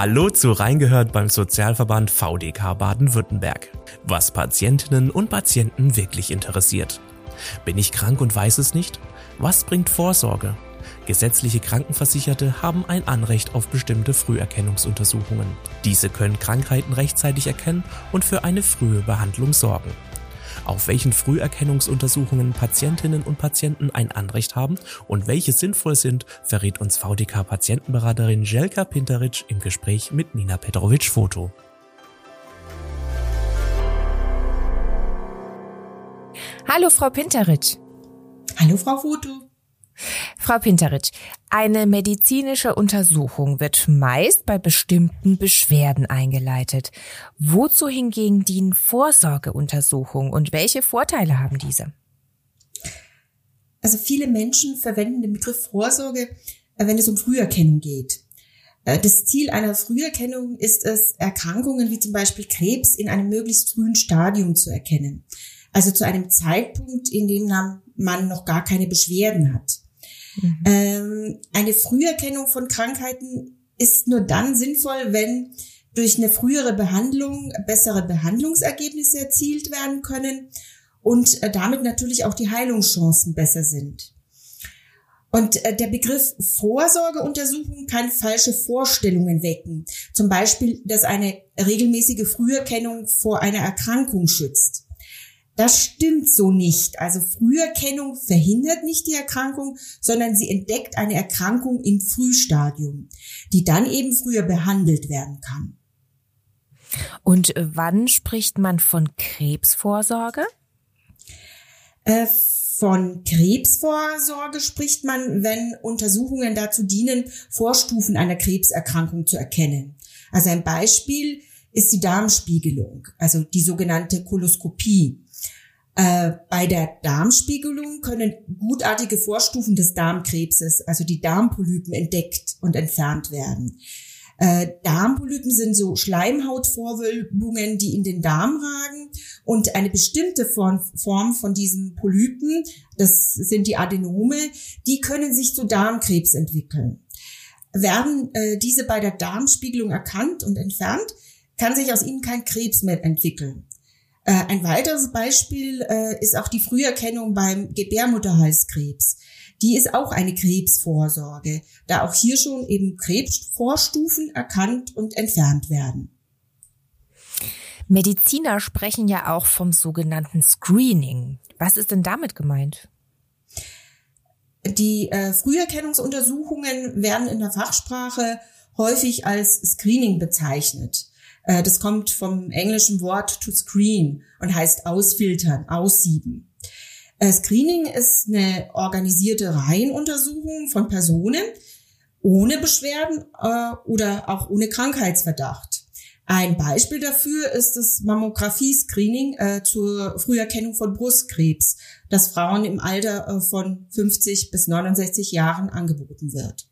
Hallo zu Reingehört beim Sozialverband VDK Baden-Württemberg. Was Patientinnen und Patienten wirklich interessiert. Bin ich krank und weiß es nicht? Was bringt Vorsorge? Gesetzliche Krankenversicherte haben ein Anrecht auf bestimmte Früherkennungsuntersuchungen. Diese können Krankheiten rechtzeitig erkennen und für eine frühe Behandlung sorgen. Auf welchen Früherkennungsuntersuchungen Patientinnen und Patienten ein Anrecht haben und welche sinnvoll sind, verrät uns VDK-Patientenberaterin Jelka Pinteric im Gespräch mit Nina Petrovic-Foto. Hallo, Frau Pinteric. Hallo, Frau Foto. Frau Pinteritsch, eine medizinische Untersuchung wird meist bei bestimmten Beschwerden eingeleitet. Wozu hingegen dienen Vorsorgeuntersuchungen und welche Vorteile haben diese? Also viele Menschen verwenden den Begriff Vorsorge, äh, wenn es um Früherkennung geht. Äh, das Ziel einer Früherkennung ist es, Erkrankungen wie zum Beispiel Krebs in einem möglichst frühen Stadium zu erkennen. Also zu einem Zeitpunkt, in dem man noch gar keine Beschwerden hat. Mhm. Ähm, eine Früherkennung von Krankheiten ist nur dann sinnvoll, wenn durch eine frühere Behandlung bessere Behandlungsergebnisse erzielt werden können und äh, damit natürlich auch die Heilungschancen besser sind. Und äh, der Begriff Vorsorgeuntersuchung kann falsche Vorstellungen wecken. Zum Beispiel, dass eine regelmäßige Früherkennung vor einer Erkrankung schützt. Das stimmt so nicht. Also Früherkennung verhindert nicht die Erkrankung, sondern sie entdeckt eine Erkrankung im Frühstadium, die dann eben früher behandelt werden kann. Und wann spricht man von Krebsvorsorge? Äh, von Krebsvorsorge spricht man, wenn Untersuchungen dazu dienen, Vorstufen einer Krebserkrankung zu erkennen. Also ein Beispiel ist die Darmspiegelung, also die sogenannte Koloskopie. Äh, bei der Darmspiegelung können gutartige Vorstufen des Darmkrebses, also die Darmpolypen, entdeckt und entfernt werden. Äh, Darmpolypen sind so Schleimhautvorwölbungen, die in den Darm ragen und eine bestimmte Form, Form von diesen Polypen, das sind die Adenome, die können sich zu Darmkrebs entwickeln. Werden äh, diese bei der Darmspiegelung erkannt und entfernt, kann sich aus ihnen kein Krebs mehr entwickeln. Äh, ein weiteres Beispiel äh, ist auch die Früherkennung beim Gebärmutterhalskrebs. Die ist auch eine Krebsvorsorge, da auch hier schon eben Krebsvorstufen erkannt und entfernt werden. Mediziner sprechen ja auch vom sogenannten Screening. Was ist denn damit gemeint? Die äh, Früherkennungsuntersuchungen werden in der Fachsprache häufig als Screening bezeichnet. Äh, das kommt vom englischen Wort to screen und heißt ausfiltern, aussieben. Äh, Screening ist eine organisierte Reihenuntersuchung von Personen ohne Beschwerden äh, oder auch ohne Krankheitsverdacht. Ein Beispiel dafür ist das Mammographie-Screening zur Früherkennung von Brustkrebs, das Frauen im Alter von 50 bis 69 Jahren angeboten wird.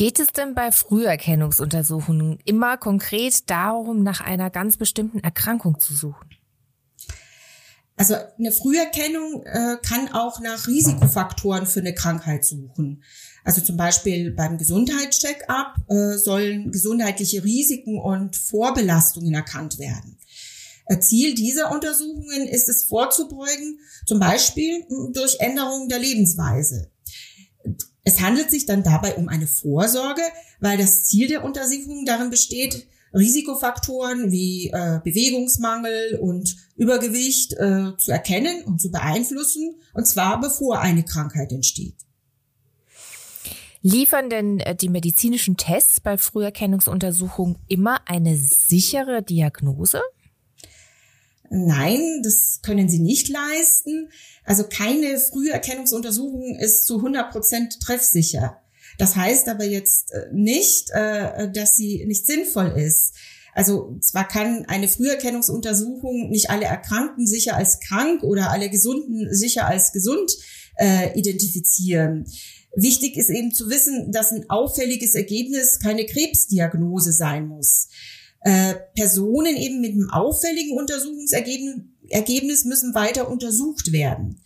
Geht es denn bei Früherkennungsuntersuchungen immer konkret darum, nach einer ganz bestimmten Erkrankung zu suchen? Also eine Früherkennung äh, kann auch nach Risikofaktoren für eine Krankheit suchen. Also zum Beispiel beim Gesundheitscheck-up äh, sollen gesundheitliche Risiken und Vorbelastungen erkannt werden. Äh, Ziel dieser Untersuchungen ist es vorzubeugen, zum Beispiel durch Änderungen der Lebensweise. Es handelt sich dann dabei um eine Vorsorge, weil das Ziel der Untersuchung darin besteht, Risikofaktoren wie äh, Bewegungsmangel und Übergewicht äh, zu erkennen und zu beeinflussen, und zwar bevor eine Krankheit entsteht. Liefern denn äh, die medizinischen Tests bei Früherkennungsuntersuchungen immer eine sichere Diagnose? Nein, das können sie nicht leisten. Also keine Früherkennungsuntersuchung ist zu 100 Prozent treffsicher. Das heißt aber jetzt äh, nicht, äh, dass sie nicht sinnvoll ist. Also zwar kann eine Früherkennungsuntersuchung nicht alle Erkrankten sicher als krank oder alle Gesunden sicher als gesund äh, identifizieren. Wichtig ist eben zu wissen, dass ein auffälliges Ergebnis keine Krebsdiagnose sein muss. Äh, Personen eben mit einem auffälligen Untersuchungsergebnis müssen weiter untersucht werden.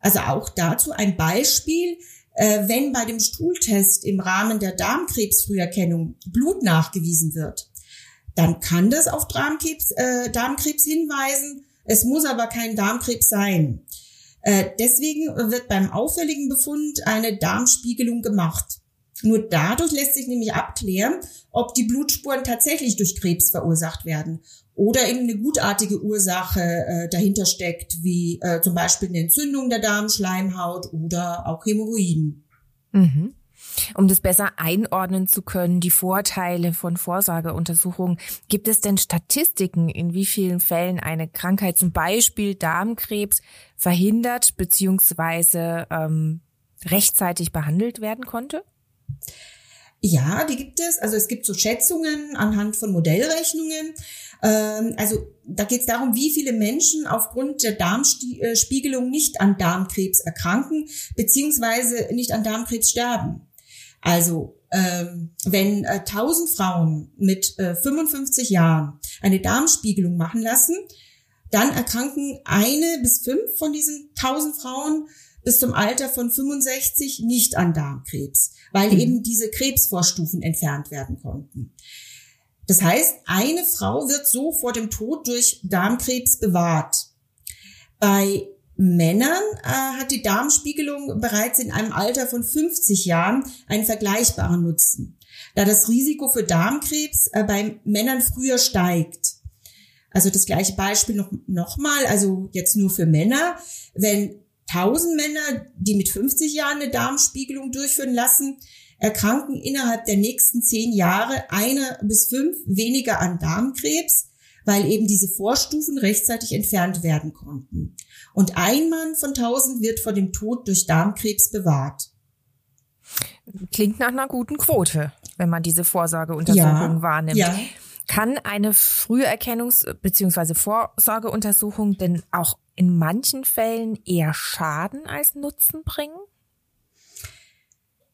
Also auch dazu ein Beispiel. Äh, wenn bei dem Stuhltest im Rahmen der Darmkrebsfrüherkennung Blut nachgewiesen wird, dann kann das auf Darmkrebs, äh, Darmkrebs hinweisen. Es muss aber kein Darmkrebs sein. Äh, deswegen wird beim auffälligen Befund eine Darmspiegelung gemacht. Nur dadurch lässt sich nämlich abklären, ob die Blutspuren tatsächlich durch Krebs verursacht werden oder eben eine gutartige Ursache äh, dahinter steckt, wie äh, zum Beispiel eine Entzündung der Darmschleimhaut oder auch Hämorrhoiden. Mhm. Um das besser einordnen zu können, die Vorteile von Vorsorgeuntersuchungen, gibt es denn Statistiken, in wie vielen Fällen eine Krankheit, zum Beispiel Darmkrebs, verhindert bzw. Ähm, rechtzeitig behandelt werden konnte? Ja, die gibt es. Also es gibt so Schätzungen anhand von Modellrechnungen. Ähm, also da geht es darum, wie viele Menschen aufgrund der Darmspiegelung nicht an Darmkrebs erkranken, beziehungsweise nicht an Darmkrebs sterben. Also ähm, wenn äh, 1000 Frauen mit äh, 55 Jahren eine Darmspiegelung machen lassen, dann erkranken eine bis fünf von diesen 1000 Frauen bis zum Alter von 65 nicht an Darmkrebs, weil mhm. eben diese Krebsvorstufen entfernt werden konnten. Das heißt, eine Frau wird so vor dem Tod durch Darmkrebs bewahrt. Bei Männern äh, hat die Darmspiegelung bereits in einem Alter von 50 Jahren einen vergleichbaren Nutzen, da das Risiko für Darmkrebs äh, bei Männern früher steigt. Also das gleiche Beispiel noch, noch mal, also jetzt nur für Männer. Wenn 1000 Männer, die mit 50 Jahren eine Darmspiegelung durchführen lassen, erkranken innerhalb der nächsten zehn Jahre einer bis fünf weniger an Darmkrebs, weil eben diese Vorstufen rechtzeitig entfernt werden konnten. Und ein Mann von 1000 wird vor dem Tod durch Darmkrebs bewahrt. Klingt nach einer guten Quote, wenn man diese Vorsorgeuntersuchung ja, wahrnimmt. Ja. Kann eine Früherkennungs- bzw. Vorsorgeuntersuchung denn auch in manchen Fällen eher Schaden als Nutzen bringen?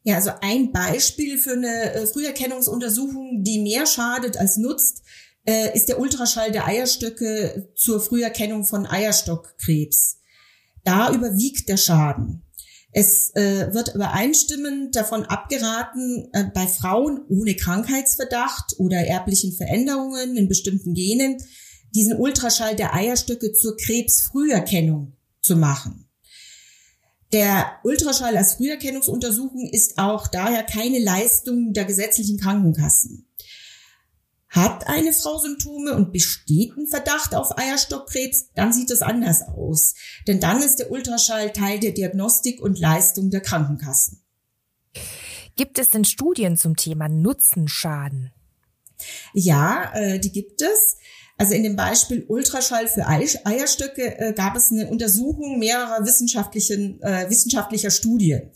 Ja, also ein Beispiel für eine äh, Früherkennungsuntersuchung, die mehr schadet als nutzt, äh, ist der Ultraschall der Eierstöcke zur Früherkennung von Eierstockkrebs. Da überwiegt der Schaden. Es äh, wird übereinstimmend davon abgeraten, bei Frauen ohne Krankheitsverdacht oder erblichen Veränderungen in bestimmten Genen diesen Ultraschall der Eierstöcke zur Krebsfrüherkennung zu machen. Der Ultraschall als Früherkennungsuntersuchung ist auch daher keine Leistung der gesetzlichen Krankenkassen. Hat eine Frau Symptome und besteht ein Verdacht auf Eierstockkrebs, dann sieht es anders aus. Denn dann ist der Ultraschall Teil der Diagnostik und Leistung der Krankenkassen. Gibt es denn Studien zum Thema Nutzenschaden? Ja, äh, die gibt es. Also in dem Beispiel Ultraschall für Eierstöcke äh, gab es eine Untersuchung mehrerer wissenschaftlichen, äh, wissenschaftlicher Studien.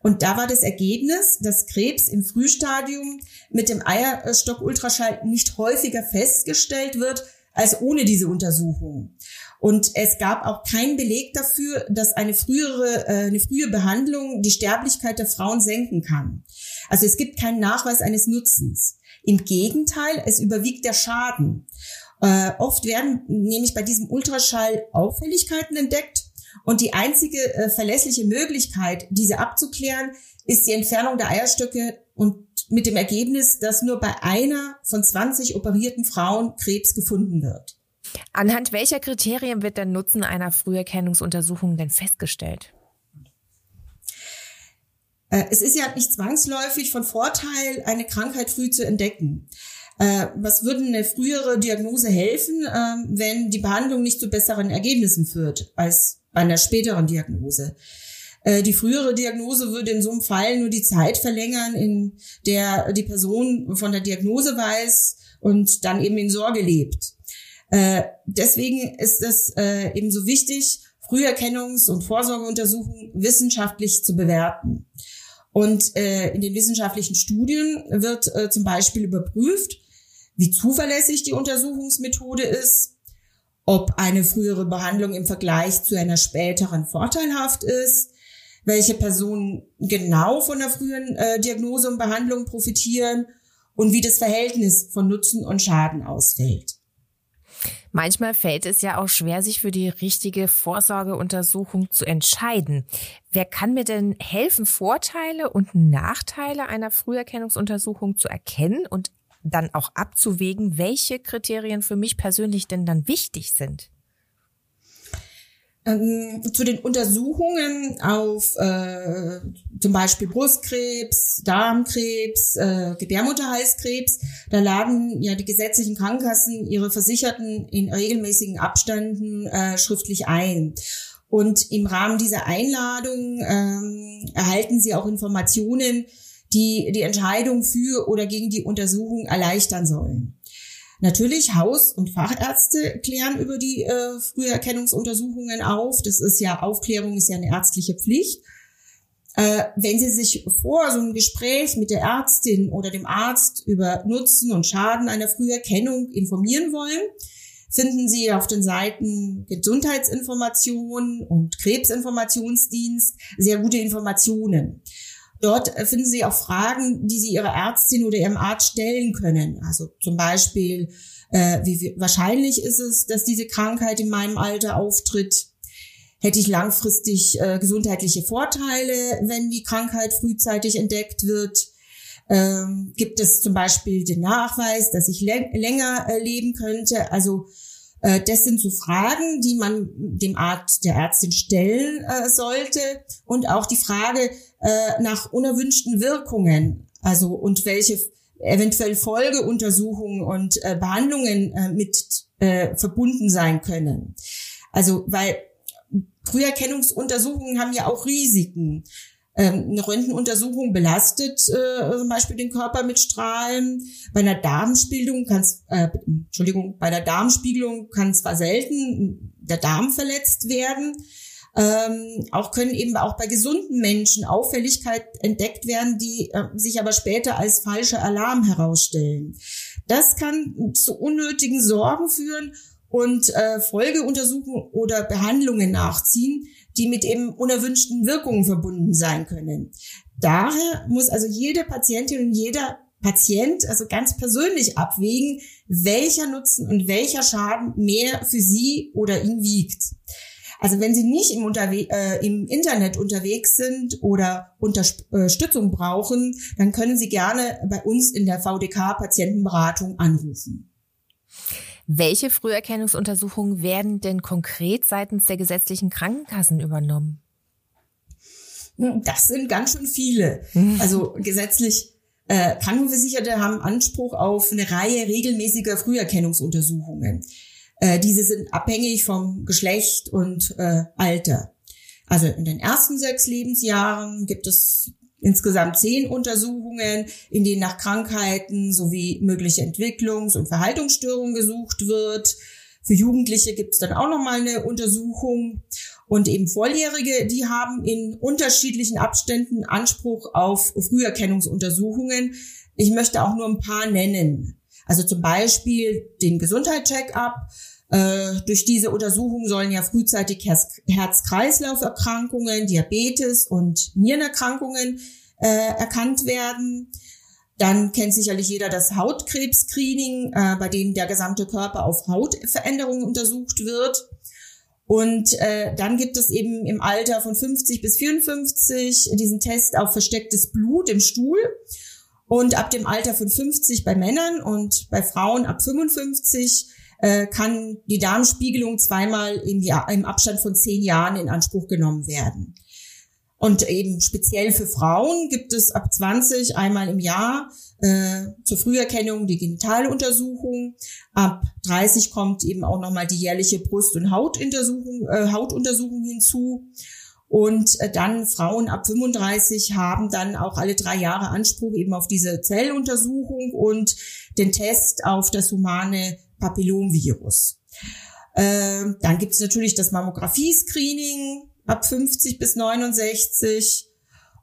Und da war das Ergebnis, dass Krebs im Frühstadium mit dem Eierstock-Ultraschall nicht häufiger festgestellt wird als ohne diese Untersuchung. Und es gab auch keinen Beleg dafür, dass eine frühere, äh, eine frühe Behandlung die Sterblichkeit der Frauen senken kann. Also es gibt keinen Nachweis eines Nutzens. Im Gegenteil, es überwiegt der Schaden. Äh, oft werden nämlich bei diesem Ultraschall Auffälligkeiten entdeckt und die einzige äh, verlässliche Möglichkeit, diese abzuklären, ist die Entfernung der Eierstöcke und mit dem Ergebnis, dass nur bei einer von 20 operierten Frauen Krebs gefunden wird. Anhand welcher Kriterien wird der Nutzen einer Früherkennungsuntersuchung denn festgestellt? Äh, es ist ja nicht zwangsläufig von Vorteil, eine Krankheit früh zu entdecken. Äh, was würde eine frühere Diagnose helfen, ähm, wenn die Behandlung nicht zu besseren Ergebnissen führt als bei einer späteren Diagnose? Äh, die frühere Diagnose würde in so einem Fall nur die Zeit verlängern, in der die Person von der Diagnose weiß und dann eben in Sorge lebt. Äh, deswegen ist es eben so wichtig, Früherkennungs- und Vorsorgeuntersuchungen wissenschaftlich zu bewerten. Und in den wissenschaftlichen Studien wird zum Beispiel überprüft, wie zuverlässig die Untersuchungsmethode ist, ob eine frühere Behandlung im Vergleich zu einer späteren vorteilhaft ist, welche Personen genau von der frühen äh, Diagnose und Behandlung profitieren und wie das Verhältnis von Nutzen und Schaden ausfällt. Manchmal fällt es ja auch schwer, sich für die richtige Vorsorgeuntersuchung zu entscheiden. Wer kann mir denn helfen, Vorteile und Nachteile einer Früherkennungsuntersuchung zu erkennen und dann auch abzuwägen, welche Kriterien für mich persönlich denn dann wichtig sind? Ähm, zu den Untersuchungen auf äh, zum Beispiel Brustkrebs, Darmkrebs, äh, Gebärmutterhalskrebs, da laden ja die gesetzlichen Krankenkassen ihre Versicherten in regelmäßigen Abständen äh, schriftlich ein. Und im Rahmen dieser Einladung ähm, erhalten sie auch Informationen, die die Entscheidung für oder gegen die Untersuchung erleichtern sollen. Natürlich, Haus- und Fachärzte klären über die äh, Früherkennungsuntersuchungen auf. Das ist ja, Aufklärung ist ja eine ärztliche Pflicht. Äh, wenn Sie sich vor so einem Gespräch mit der Ärztin oder dem Arzt über Nutzen und Schaden einer Früherkennung informieren wollen, finden Sie auf den Seiten Gesundheitsinformation und Krebsinformationsdienst sehr gute Informationen. Dort finden Sie auch Fragen, die Sie Ihrer Ärztin oder Ihrem Arzt stellen können. Also zum Beispiel, äh, wie wahrscheinlich ist es, dass diese Krankheit in meinem Alter auftritt? Hätte ich langfristig äh, gesundheitliche Vorteile, wenn die Krankheit frühzeitig entdeckt wird? Ähm, gibt es zum Beispiel den Nachweis, dass ich länger äh, leben könnte? Also das sind so Fragen, die man dem Arzt, der Ärztin stellen äh, sollte. Und auch die Frage äh, nach unerwünschten Wirkungen, also und welche eventuell Folgeuntersuchungen und äh, Behandlungen äh, mit äh, verbunden sein können. Also weil Früherkennungsuntersuchungen haben ja auch Risiken. Ähm, eine Röntgenuntersuchung belastet äh, zum Beispiel den Körper mit Strahlen. Bei einer Darmspiegelung kann es, äh, Entschuldigung, bei der Darmspiegelung kann zwar selten der Darm verletzt werden. Ähm, auch können eben auch bei gesunden Menschen Auffälligkeit entdeckt werden, die äh, sich aber später als falscher Alarm herausstellen. Das kann zu unnötigen Sorgen führen und äh, Folgeuntersuchungen oder Behandlungen nachziehen, die mit eben unerwünschten Wirkungen verbunden sein können. Daher muss also jede Patientin und jeder Patient also ganz persönlich abwägen, welcher Nutzen und welcher Schaden mehr für sie oder ihn wiegt. Also wenn Sie nicht im, Unterwe äh, im Internet unterwegs sind oder Unterstützung brauchen, dann können Sie gerne bei uns in der VDK Patientenberatung anrufen. Welche Früherkennungsuntersuchungen werden denn konkret seitens der gesetzlichen Krankenkassen übernommen? Hm, das sind ganz schön viele. Also gesetzlich äh, Krankenversicherte haben Anspruch auf eine Reihe regelmäßiger Früherkennungsuntersuchungen. Äh, diese sind abhängig vom Geschlecht und äh, Alter. Also in den ersten sechs Lebensjahren gibt es insgesamt zehn Untersuchungen, in denen nach Krankheiten sowie mögliche Entwicklungs- und Verhaltensstörungen gesucht wird. Für Jugendliche gibt es dann auch nochmal eine Untersuchung. Und eben Volljährige, die haben in unterschiedlichen Abständen Anspruch auf Früherkennungsuntersuchungen. Ich möchte auch nur ein paar nennen. Also zum Beispiel den Gesundheitscheck-up. Äh, durch diese Untersuchung sollen ja frühzeitig Herz-Kreislauf-Erkrankungen, Diabetes und Nierenerkrankungen äh, erkannt werden. Dann kennt sicherlich jeder das Hautkrebs-Screening, äh, bei dem der gesamte Körper auf Hautveränderungen untersucht wird. Und äh, dann gibt es eben im Alter von 50 bis 54 diesen Test auf verstecktes Blut im Stuhl. Und ab dem Alter von 50 bei Männern und bei Frauen ab 55 äh, kann die Darmspiegelung zweimal im, Jahr, im Abstand von zehn Jahren in Anspruch genommen werden. Und eben speziell für Frauen gibt es ab 20 einmal im Jahr äh, zur Früherkennung die Genitaluntersuchung. Ab 30 kommt eben auch nochmal die jährliche Brust- und Hautuntersuchung, äh, Hautuntersuchung hinzu. Und äh, dann Frauen ab 35 haben dann auch alle drei Jahre Anspruch eben auf diese Zelluntersuchung und den Test auf das humane Papillomvirus. Äh, dann gibt es natürlich das Mammographie-Screening ab 50 bis 69.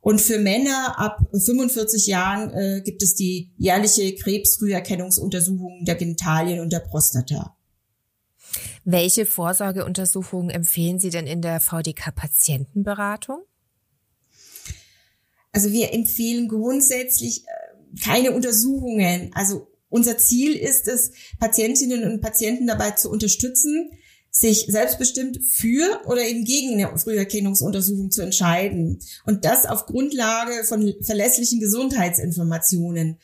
Und für Männer ab 45 Jahren äh, gibt es die jährliche Krebsfrüherkennungsuntersuchung der Genitalien und der Prostata. Welche Vorsorgeuntersuchungen empfehlen Sie denn in der VDK-Patientenberatung? Also wir empfehlen grundsätzlich äh, keine Untersuchungen. Also unser Ziel ist es, Patientinnen und Patienten dabei zu unterstützen, sich selbstbestimmt für oder eben gegen eine Früherkennungsuntersuchung zu entscheiden. Und das auf Grundlage von verlässlichen Gesundheitsinformationen.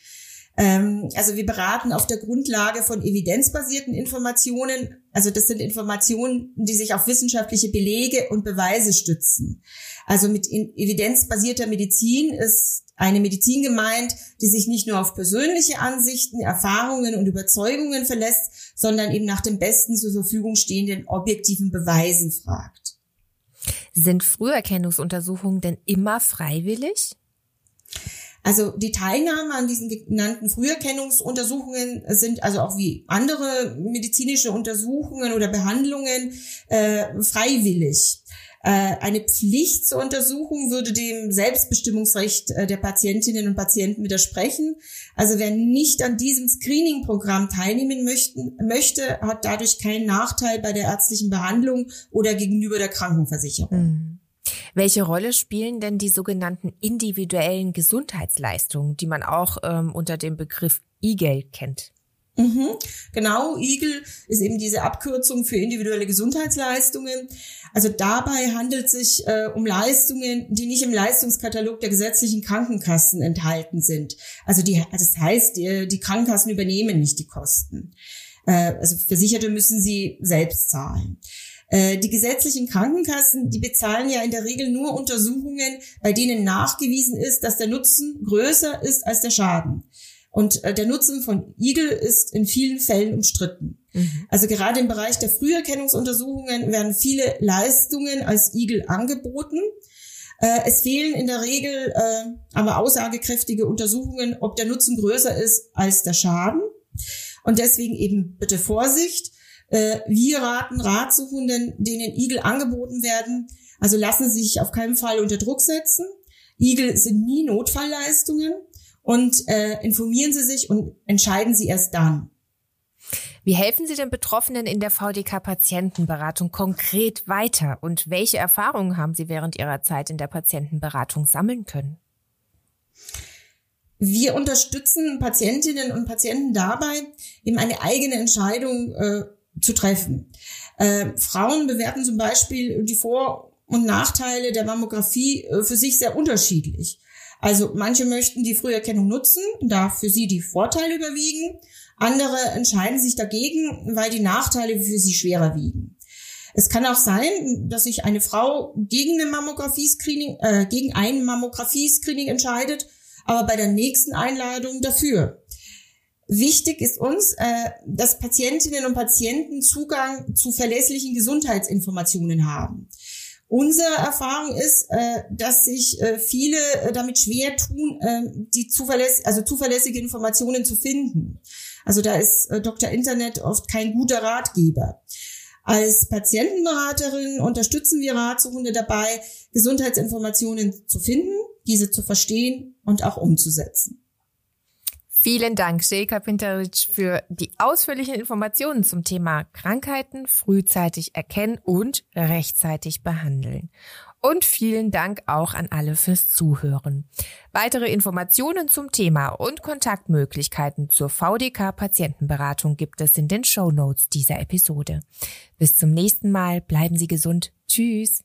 Ähm, also wir beraten auf der Grundlage von evidenzbasierten Informationen. Also das sind Informationen, die sich auf wissenschaftliche Belege und Beweise stützen. Also mit evidenzbasierter Medizin ist eine Medizin gemeint, die sich nicht nur auf persönliche Ansichten, Erfahrungen und Überzeugungen verlässt, sondern eben nach dem besten zur Verfügung stehenden objektiven Beweisen fragt. Sind Früherkennungsuntersuchungen denn immer freiwillig? Also die Teilnahme an diesen genannten Früherkennungsuntersuchungen sind also auch wie andere medizinische Untersuchungen oder Behandlungen äh, freiwillig. Äh, eine Pflicht zur Untersuchung würde dem Selbstbestimmungsrecht äh, der Patientinnen und Patienten widersprechen. Also wer nicht an diesem Screening-Programm teilnehmen möchten, möchte, hat dadurch keinen Nachteil bei der ärztlichen Behandlung oder gegenüber der Krankenversicherung. Mhm. Welche Rolle spielen denn die sogenannten individuellen Gesundheitsleistungen, die man auch ähm, unter dem Begriff E-Geld kennt? Mhm, genau, EAGLE ist eben diese Abkürzung für individuelle Gesundheitsleistungen. Also dabei handelt es sich äh, um Leistungen, die nicht im Leistungskatalog der gesetzlichen Krankenkassen enthalten sind. Also die, das heißt, die, die Krankenkassen übernehmen nicht die Kosten. Äh, also Versicherte müssen sie selbst zahlen. Äh, die gesetzlichen Krankenkassen, die bezahlen ja in der Regel nur Untersuchungen, bei denen nachgewiesen ist, dass der Nutzen größer ist als der Schaden. Und äh, der Nutzen von Igel ist in vielen Fällen umstritten. Mhm. Also gerade im Bereich der Früherkennungsuntersuchungen werden viele Leistungen als Igel angeboten. Äh, es fehlen in der Regel äh, aber aussagekräftige Untersuchungen, ob der Nutzen größer ist als der Schaden. Und deswegen eben bitte Vorsicht. Äh, wir raten Ratsuchenden, denen Igel angeboten werden, also lassen Sie sich auf keinen Fall unter Druck setzen. Igel sind nie Notfallleistungen und äh, informieren Sie sich und entscheiden Sie erst dann. Wie helfen Sie den Betroffenen in der VDK-Patientenberatung konkret weiter und welche Erfahrungen haben Sie während Ihrer Zeit in der Patientenberatung sammeln können? Wir unterstützen Patientinnen und Patienten dabei, eben eine eigene Entscheidung äh, zu treffen. Äh, Frauen bewerten zum Beispiel die Vor- und Nachteile der Mammographie äh, für sich sehr unterschiedlich. Also manche möchten die Früherkennung nutzen, da für sie die Vorteile überwiegen. Andere entscheiden sich dagegen, weil die Nachteile für sie schwerer wiegen. Es kann auch sein, dass sich eine Frau gegen eine Mammographie-Screening, äh, gegen ein Mammographie-Screening entscheidet, aber bei der nächsten Einladung dafür. Wichtig ist uns, äh, dass Patientinnen und Patienten Zugang zu verlässlichen Gesundheitsinformationen haben. Unsere Erfahrung ist, äh, dass sich äh, viele äh, damit schwer tun, äh, die zuverlässig, also zuverlässige Informationen zu finden. Also da ist äh, Dr. Internet oft kein guter Ratgeber. Als Patientenberaterin unterstützen wir Ratsuchende dabei, Gesundheitsinformationen zu finden, diese zu verstehen und auch umzusetzen. Vielen Dank, Sheika Pinteric, für die ausführlichen Informationen zum Thema Krankheiten frühzeitig erkennen und rechtzeitig behandeln. Und vielen Dank auch an alle fürs Zuhören. Weitere Informationen zum Thema und Kontaktmöglichkeiten zur VDK Patientenberatung gibt es in den Show Notes dieser Episode. Bis zum nächsten Mal, bleiben Sie gesund. Tschüss.